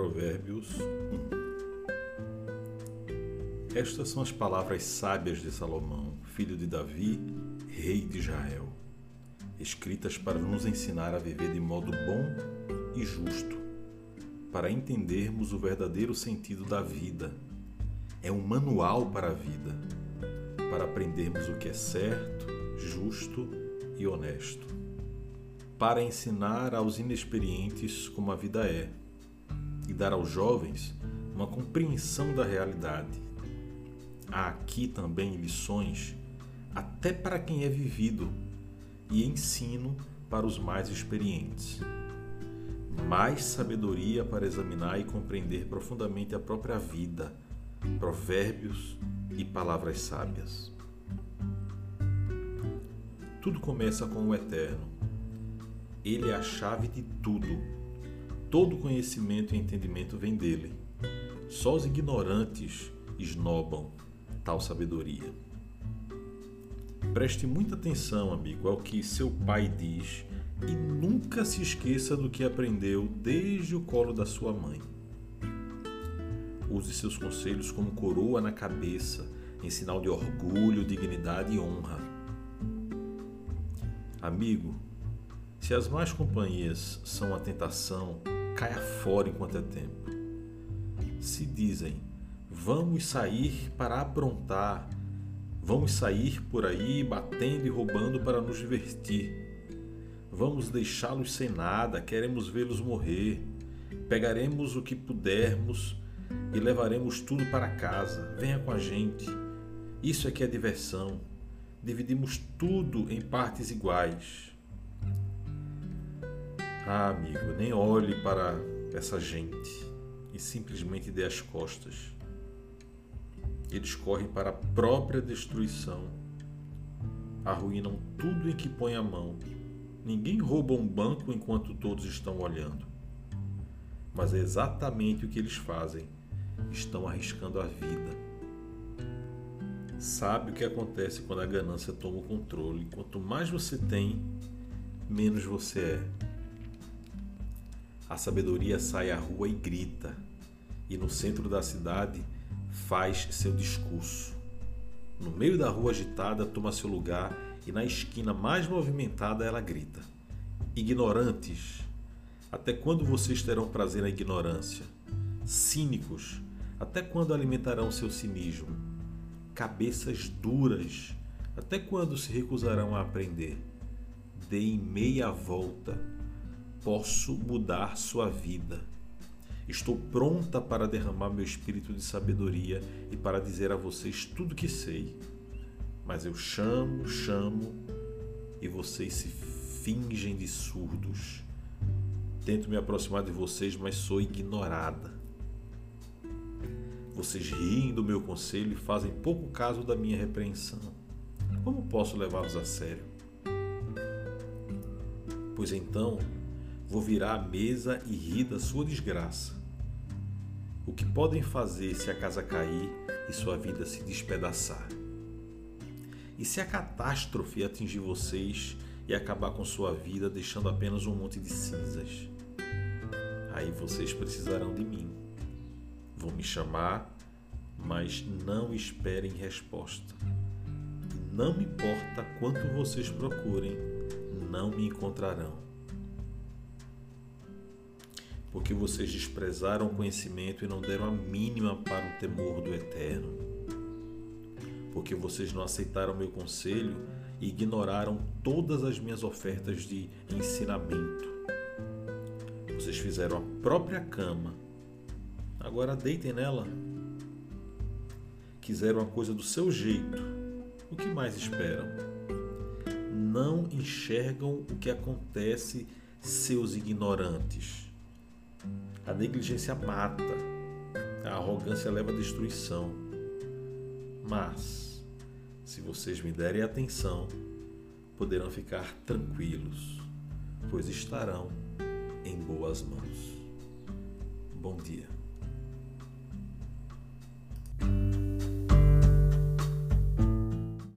Provérbios 1. Estas são as palavras sábias de Salomão, filho de Davi, rei de Israel, escritas para nos ensinar a viver de modo bom e justo, para entendermos o verdadeiro sentido da vida. É um manual para a vida, para aprendermos o que é certo, justo e honesto. Para ensinar aos inexperientes como a vida é e dar aos jovens uma compreensão da realidade. Há aqui também lições até para quem é vivido e ensino para os mais experientes. Mais sabedoria para examinar e compreender profundamente a própria vida, provérbios e palavras sábias. Tudo começa com o Eterno. Ele é a chave de tudo. Todo conhecimento e entendimento vem dele. Só os ignorantes esnobam tal sabedoria. Preste muita atenção, amigo, ao que seu pai diz e nunca se esqueça do que aprendeu desde o colo da sua mãe. Use seus conselhos como coroa na cabeça, em sinal de orgulho, dignidade e honra. Amigo, se as más companhias são a tentação, caia fora enquanto é tempo. Se dizem, vamos sair para aprontar, vamos sair por aí batendo e roubando para nos divertir. Vamos deixá-los sem nada, queremos vê-los morrer. Pegaremos o que pudermos e levaremos tudo para casa. Venha com a gente. Isso é que é diversão. Dividimos tudo em partes iguais. Ah, amigo, nem olhe para essa gente e simplesmente dê as costas. Eles correm para a própria destruição. Arruinam tudo em que põe a mão. Ninguém rouba um banco enquanto todos estão olhando. Mas é exatamente o que eles fazem. Estão arriscando a vida. Sabe o que acontece quando a ganância toma o controle? Quanto mais você tem, menos você é. A sabedoria sai à rua e grita, e no centro da cidade faz seu discurso. No meio da rua agitada, toma seu lugar e na esquina mais movimentada ela grita: Ignorantes, até quando vocês terão prazer na ignorância? Cínicos, até quando alimentarão seu cinismo? Cabeças duras, até quando se recusarão a aprender? Deem meia volta, posso mudar sua vida. Estou pronta para derramar meu espírito de sabedoria e para dizer a vocês tudo que sei. Mas eu chamo, chamo e vocês se fingem de surdos. Tento me aproximar de vocês, mas sou ignorada. Vocês riem do meu conselho e fazem pouco caso da minha repreensão. Como posso levá-los a sério? Pois então vou virar a mesa e rir da sua desgraça o que podem fazer se a casa cair e sua vida se despedaçar? E se a catástrofe atingir vocês e acabar com sua vida, deixando apenas um monte de cinzas? Aí vocês precisarão de mim. Vão me chamar, mas não esperem resposta. Não me importa quanto vocês procurem, não me encontrarão porque vocês desprezaram o conhecimento e não deram a mínima para o temor do Eterno. Porque vocês não aceitaram meu conselho e ignoraram todas as minhas ofertas de ensinamento. Vocês fizeram a própria cama, agora deitem nela. Quiseram a coisa do seu jeito, o que mais esperam? Não enxergam o que acontece, seus ignorantes a negligência mata, a arrogância leva à destruição. Mas, se vocês me derem atenção, poderão ficar tranquilos, pois estarão em boas mãos. Bom dia.